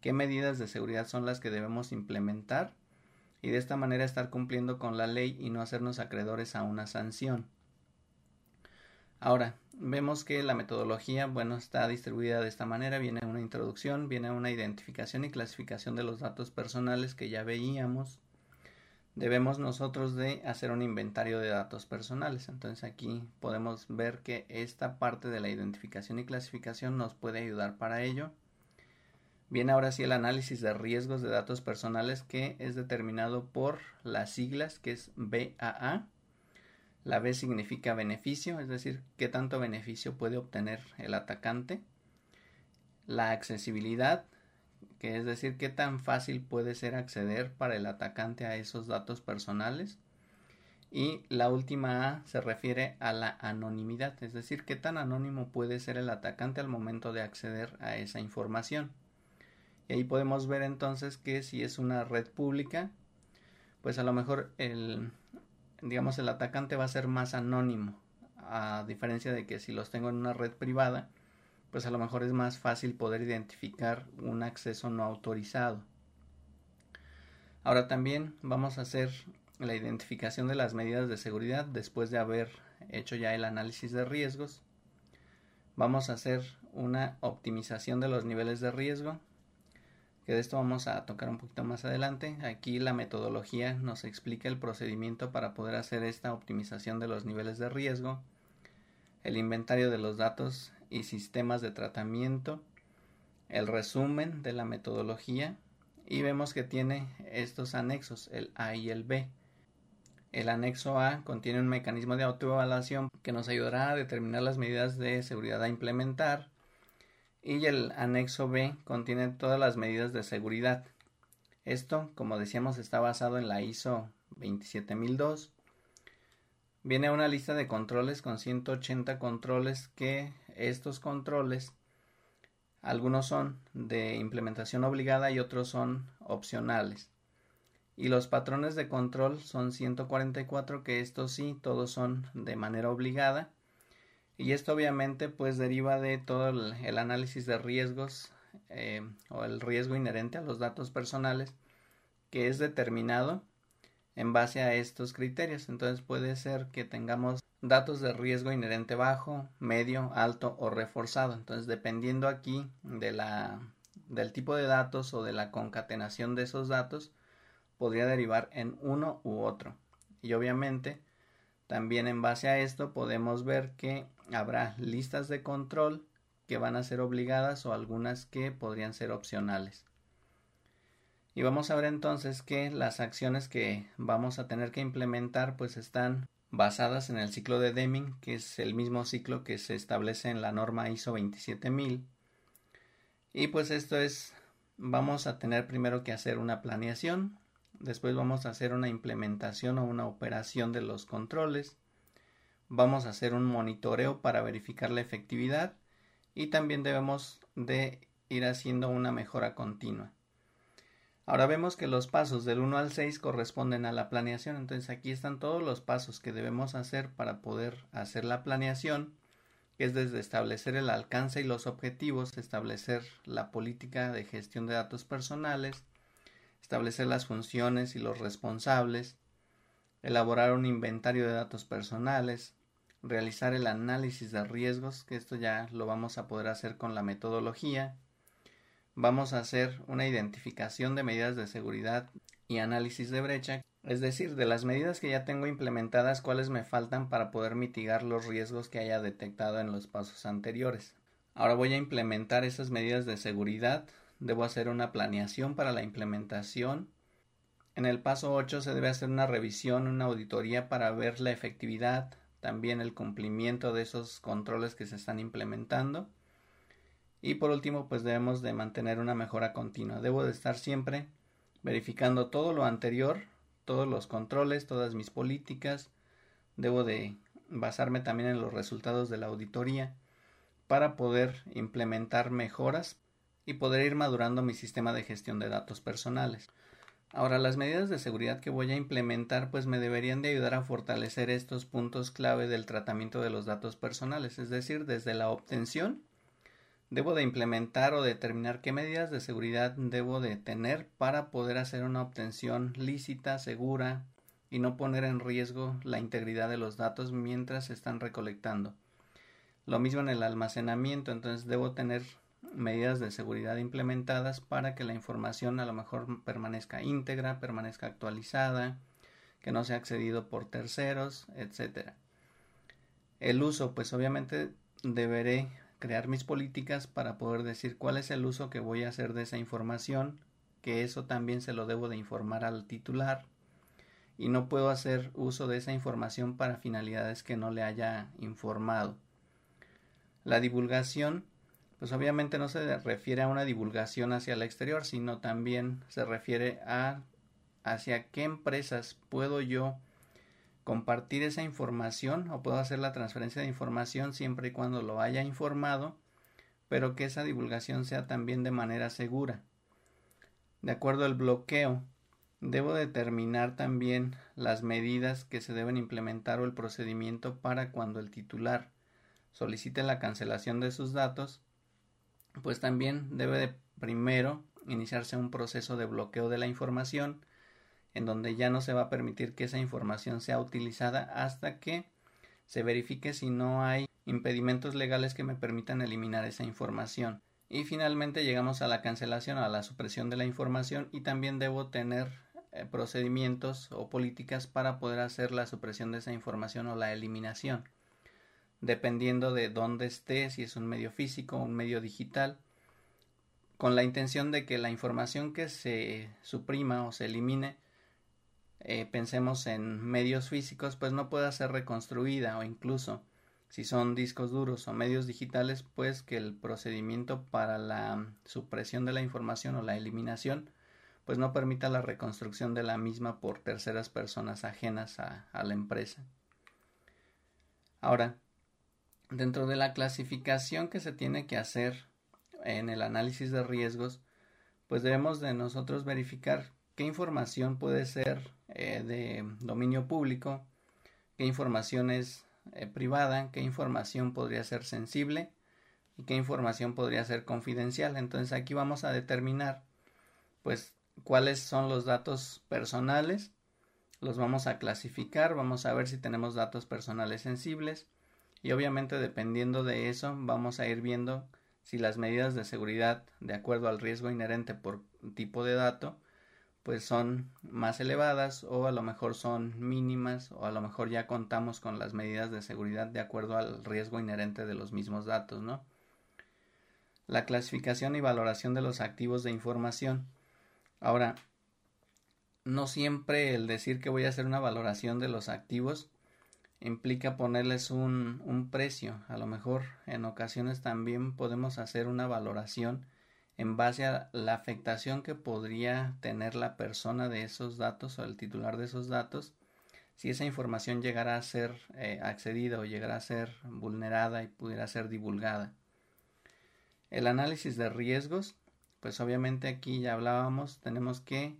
qué medidas de seguridad son las que debemos implementar y de esta manera estar cumpliendo con la ley y no hacernos acreedores a una sanción. Ahora, vemos que la metodología, bueno, está distribuida de esta manera. Viene una introducción, viene una identificación y clasificación de los datos personales que ya veíamos. Debemos nosotros de hacer un inventario de datos personales. Entonces aquí podemos ver que esta parte de la identificación y clasificación nos puede ayudar para ello. Viene ahora sí el análisis de riesgos de datos personales que es determinado por las siglas que es BAA. La B significa beneficio, es decir, qué tanto beneficio puede obtener el atacante. La accesibilidad, que es decir, qué tan fácil puede ser acceder para el atacante a esos datos personales. Y la última A se refiere a la anonimidad, es decir, qué tan anónimo puede ser el atacante al momento de acceder a esa información. Y ahí podemos ver entonces que si es una red pública, pues a lo mejor el, digamos, el atacante va a ser más anónimo, a diferencia de que si los tengo en una red privada, pues a lo mejor es más fácil poder identificar un acceso no autorizado. Ahora también vamos a hacer la identificación de las medidas de seguridad después de haber hecho ya el análisis de riesgos. Vamos a hacer una optimización de los niveles de riesgo que de esto vamos a tocar un poquito más adelante. Aquí la metodología nos explica el procedimiento para poder hacer esta optimización de los niveles de riesgo, el inventario de los datos y sistemas de tratamiento, el resumen de la metodología y vemos que tiene estos anexos, el A y el B. El anexo A contiene un mecanismo de autoevaluación que nos ayudará a determinar las medidas de seguridad a implementar, y el anexo B contiene todas las medidas de seguridad. Esto, como decíamos, está basado en la ISO 27002. Viene una lista de controles con 180 controles que estos controles algunos son de implementación obligada y otros son opcionales. Y los patrones de control son 144 que estos sí, todos son de manera obligada y esto obviamente pues deriva de todo el, análisis de riesgos eh, o el riesgo inherente a los datos personales que es determinado en base a estos criterios. Entonces puede ser que tengamos datos de riesgo inherente bajo, medio, alto o reforzado. Entonces dependiendo aquí de la, del tipo de datos o de la concatenación de esos datos, podría derivar en uno u otro. Y obviamente también en base a esto podemos ver que habrá listas de control que van a ser obligadas o algunas que podrían ser opcionales. Y vamos a ver entonces que las acciones que vamos a tener que implementar pues están basadas en el ciclo de Deming, que es el mismo ciclo que se establece en la norma ISO 27000. Y pues esto es, vamos a tener primero que hacer una planeación, después vamos a hacer una implementación o una operación de los controles, vamos a hacer un monitoreo para verificar la efectividad y también debemos de ir haciendo una mejora continua. Ahora vemos que los pasos del 1 al 6 corresponden a la planeación, entonces aquí están todos los pasos que debemos hacer para poder hacer la planeación, que es desde establecer el alcance y los objetivos, establecer la política de gestión de datos personales, establecer las funciones y los responsables, elaborar un inventario de datos personales, realizar el análisis de riesgos, que esto ya lo vamos a poder hacer con la metodología. Vamos a hacer una identificación de medidas de seguridad y análisis de brecha, es decir, de las medidas que ya tengo implementadas, cuáles me faltan para poder mitigar los riesgos que haya detectado en los pasos anteriores. Ahora voy a implementar esas medidas de seguridad, debo hacer una planeación para la implementación en el paso 8 se debe hacer una revisión, una auditoría para ver la efectividad, también el cumplimiento de esos controles que se están implementando. Y por último, pues debemos de mantener una mejora continua. Debo de estar siempre verificando todo lo anterior, todos los controles, todas mis políticas. Debo de basarme también en los resultados de la auditoría para poder implementar mejoras y poder ir madurando mi sistema de gestión de datos personales. Ahora, las medidas de seguridad que voy a implementar pues me deberían de ayudar a fortalecer estos puntos clave del tratamiento de los datos personales, es decir, desde la obtención debo de implementar o determinar qué medidas de seguridad debo de tener para poder hacer una obtención lícita, segura y no poner en riesgo la integridad de los datos mientras se están recolectando. Lo mismo en el almacenamiento, entonces debo tener medidas de seguridad implementadas para que la información a lo mejor permanezca íntegra, permanezca actualizada, que no sea accedido por terceros, etcétera. El uso, pues obviamente deberé crear mis políticas para poder decir cuál es el uso que voy a hacer de esa información, que eso también se lo debo de informar al titular y no puedo hacer uso de esa información para finalidades que no le haya informado. La divulgación, pues obviamente no se refiere a una divulgación hacia el exterior, sino también se refiere a hacia qué empresas puedo yo compartir esa información o puedo hacer la transferencia de información siempre y cuando lo haya informado, pero que esa divulgación sea también de manera segura. De acuerdo al bloqueo, debo determinar también las medidas que se deben implementar o el procedimiento para cuando el titular solicite la cancelación de sus datos, pues también debe de primero iniciarse un proceso de bloqueo de la información en donde ya no se va a permitir que esa información sea utilizada hasta que se verifique si no hay impedimentos legales que me permitan eliminar esa información. Y finalmente llegamos a la cancelación, a la supresión de la información y también debo tener eh, procedimientos o políticas para poder hacer la supresión de esa información o la eliminación. Dependiendo de dónde esté, si es un medio físico o un medio digital, con la intención de que la información que se suprima o se elimine eh, pensemos en medios físicos, pues no pueda ser reconstruida o incluso si son discos duros o medios digitales, pues que el procedimiento para la supresión de la información o la eliminación, pues no permita la reconstrucción de la misma por terceras personas ajenas a, a la empresa. Ahora, dentro de la clasificación que se tiene que hacer en el análisis de riesgos, pues debemos de nosotros verificar qué información puede ser eh, de dominio público, qué información es eh, privada, qué información podría ser sensible y qué información podría ser confidencial. Entonces aquí vamos a determinar pues cuáles son los datos personales, los vamos a clasificar, vamos a ver si tenemos datos personales sensibles. Y obviamente dependiendo de eso vamos a ir viendo si las medidas de seguridad de acuerdo al riesgo inherente por tipo de dato pues son más elevadas o a lo mejor son mínimas o a lo mejor ya contamos con las medidas de seguridad de acuerdo al riesgo inherente de los mismos datos, ¿no? La clasificación y valoración de los activos de información. Ahora, no siempre el decir que voy a hacer una valoración de los activos implica ponerles un, un precio. A lo mejor en ocasiones también podemos hacer una valoración en base a la afectación que podría tener la persona de esos datos o el titular de esos datos si esa información llegara a ser eh, accedida o llegara a ser vulnerada y pudiera ser divulgada. El análisis de riesgos, pues obviamente aquí ya hablábamos, tenemos que,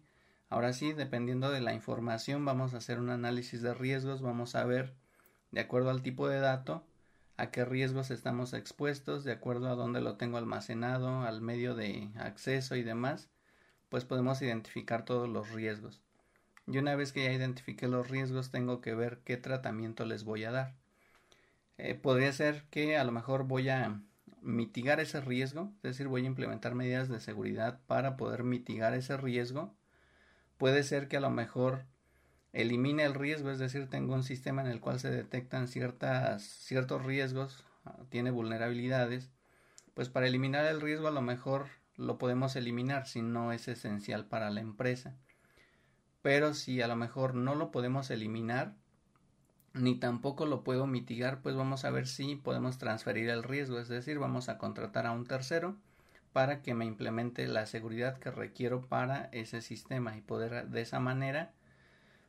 ahora sí, dependiendo de la información, vamos a hacer un análisis de riesgos, vamos a ver, de acuerdo al tipo de dato, a qué riesgos estamos expuestos, de acuerdo a dónde lo tengo almacenado, al medio de acceso y demás, pues podemos identificar todos los riesgos. Y una vez que ya identifique los riesgos, tengo que ver qué tratamiento les voy a dar. Eh, podría ser que a lo mejor voy a mitigar ese riesgo, es decir, voy a implementar medidas de seguridad para poder mitigar ese riesgo. Puede ser que a lo mejor elimine el riesgo, es decir, tengo un sistema en el cual se detectan ciertas, ciertos riesgos, ah, tiene vulnerabilidades, pues para eliminar el riesgo a lo mejor lo podemos eliminar si no es esencial para la empresa. Pero si a lo mejor no lo podemos eliminar, ni tampoco lo puedo mitigar, pues vamos a ver si podemos transferir el riesgo, es decir, vamos a contratar a un tercero para que me implemente la seguridad que requiero para ese sistema y poder de esa manera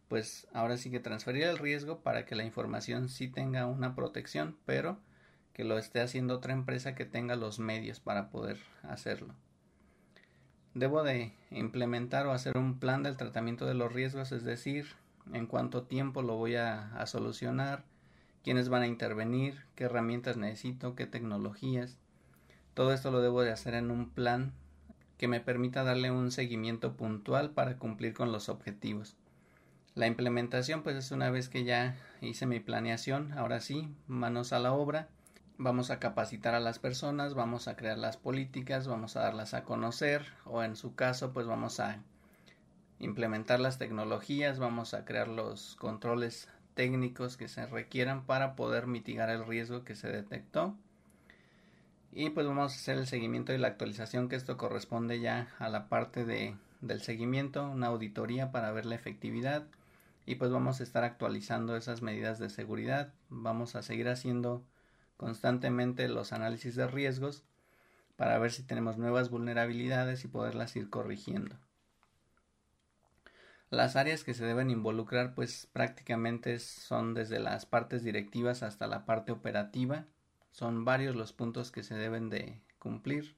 pues ahora sí que transferir el riesgo para que la información sí tenga una protección, pero que lo esté haciendo otra empresa que tenga los medios para poder hacerlo. Debo de implementar o hacer un plan del tratamiento de los riesgos, es decir, en cuánto tiempo lo voy a, solucionar, quiénes van a intervenir, qué herramientas necesito, qué tecnologías. Todo esto lo debo de hacer en un plan que me permita darle un seguimiento puntual para cumplir con los objetivos. La implementación pues es una vez que ya hice mi planeación, ahora sí, manos a la obra, vamos a capacitar a las personas, vamos a crear las políticas, vamos a darlas a conocer o en su caso pues vamos a implementar las tecnologías, vamos a crear los controles técnicos que se requieran para poder mitigar el riesgo que se detectó. Y pues vamos a hacer el seguimiento y la actualización que esto corresponde ya a la parte de, del seguimiento, una auditoría para ver la efectividad y pues vamos a estar actualizando esas medidas de seguridad, vamos a seguir haciendo constantemente los análisis de riesgos para ver si tenemos nuevas vulnerabilidades y poderlas ir corrigiendo. Las áreas que se deben involucrar pues prácticamente son desde las partes directivas hasta la parte operativa son varios los puntos que se deben de cumplir.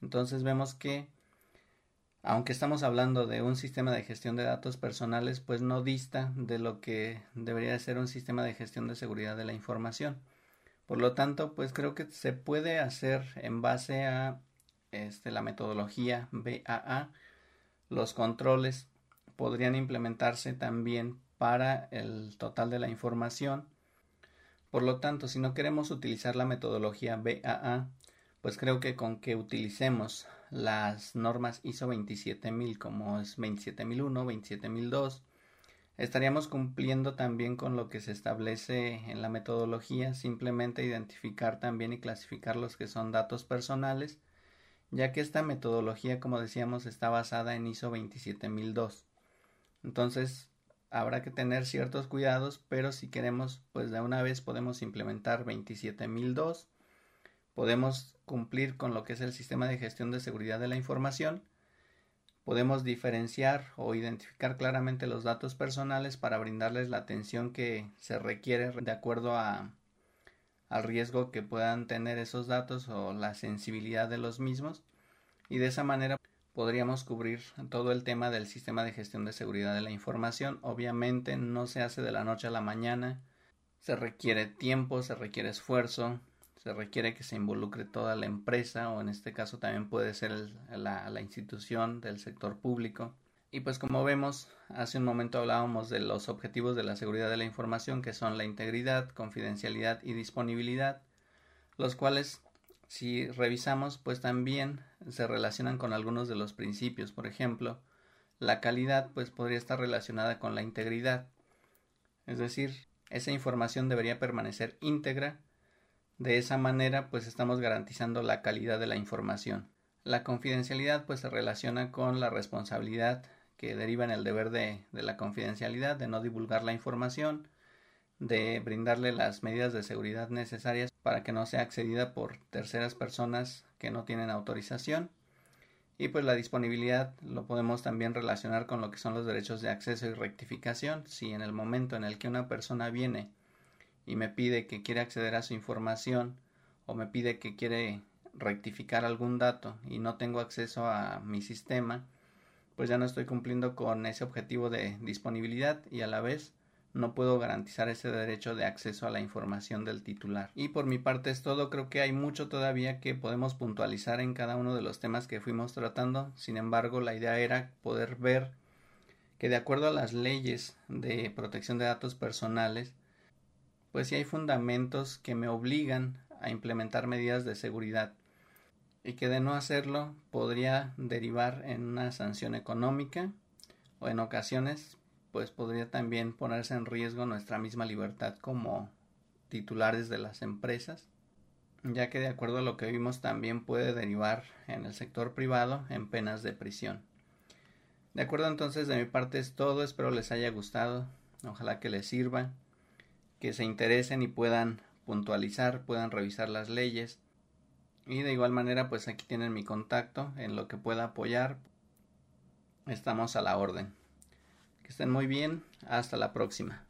Entonces vemos que aunque estamos hablando de un sistema de gestión de datos personales, pues no dista de lo que debería ser un sistema de gestión de seguridad de la información. Por lo tanto, pues creo que se puede hacer en base a este, la metodología BAA. Los controles podrían implementarse también para el total de la información por lo tanto, si no queremos utilizar la metodología BAA, pues creo que con que utilicemos las normas ISO 27000 como es 27001, 27002, estaríamos cumpliendo también con lo que se establece en la metodología, simplemente identificar también y clasificar los que son datos personales, ya que esta metodología, como decíamos, está basada en ISO 27002. Entonces, habrá que tener ciertos cuidados, pero si queremos, pues de una vez podemos implementar 27002, podemos cumplir con lo que es el sistema de gestión de seguridad de la información, podemos diferenciar o identificar claramente los datos personales para brindarles la atención que se requiere de acuerdo a, al riesgo que puedan tener esos datos o la sensibilidad de los mismos y de esa manera podríamos cubrir todo el tema del sistema de gestión de seguridad de la información. Obviamente no se hace de la noche a la mañana, se requiere tiempo, se requiere esfuerzo, se requiere que se involucre toda la empresa o en este caso también puede ser la, la institución del sector público. Y pues como vemos, hace un momento hablábamos de los objetivos de la seguridad de la información que son la integridad, confidencialidad y disponibilidad, los cuales si revisamos, pues también se relacionan con algunos de los principios. Por ejemplo, la calidad pues podría estar relacionada con la integridad. Es decir, esa información debería permanecer íntegra. De esa manera pues estamos garantizando la calidad de la información. La confidencialidad pues se relaciona con la responsabilidad que deriva en el deber de, de la confidencialidad, de no divulgar la información, de brindarle las medidas de seguridad necesarias para que no sea accedida por terceras personas que no tienen autorización. Y pues la disponibilidad lo podemos también relacionar con lo que son los derechos de acceso y rectificación. Si en el momento en el que una persona viene y me pide que quiere acceder a su información o me pide que quiere rectificar algún dato y no tengo acceso a mi sistema, pues ya no estoy cumpliendo con ese objetivo de disponibilidad y a la vez no puedo garantizar ese derecho de acceso a la información del titular. Y por mi parte es todo, creo que hay mucho todavía que podemos puntualizar en cada uno de los temas que fuimos tratando, sin embargo la idea era poder ver que de acuerdo a las leyes de protección de datos personales, pues sí hay fundamentos que me obligan a implementar medidas de seguridad y que de no hacerlo podría derivar en una sanción económica o en ocasiones pues podría también ponerse en riesgo nuestra misma libertad como titulares de las empresas, ya que de acuerdo a lo que vimos también puede derivar en el sector privado en penas de prisión. De acuerdo entonces de mi parte es todo, espero les haya gustado, ojalá que les sirva, que se interesen y puedan puntualizar, puedan revisar las leyes y de igual manera pues aquí tienen mi contacto en lo que pueda apoyar, estamos a la orden estén muy bien. Hasta la próxima.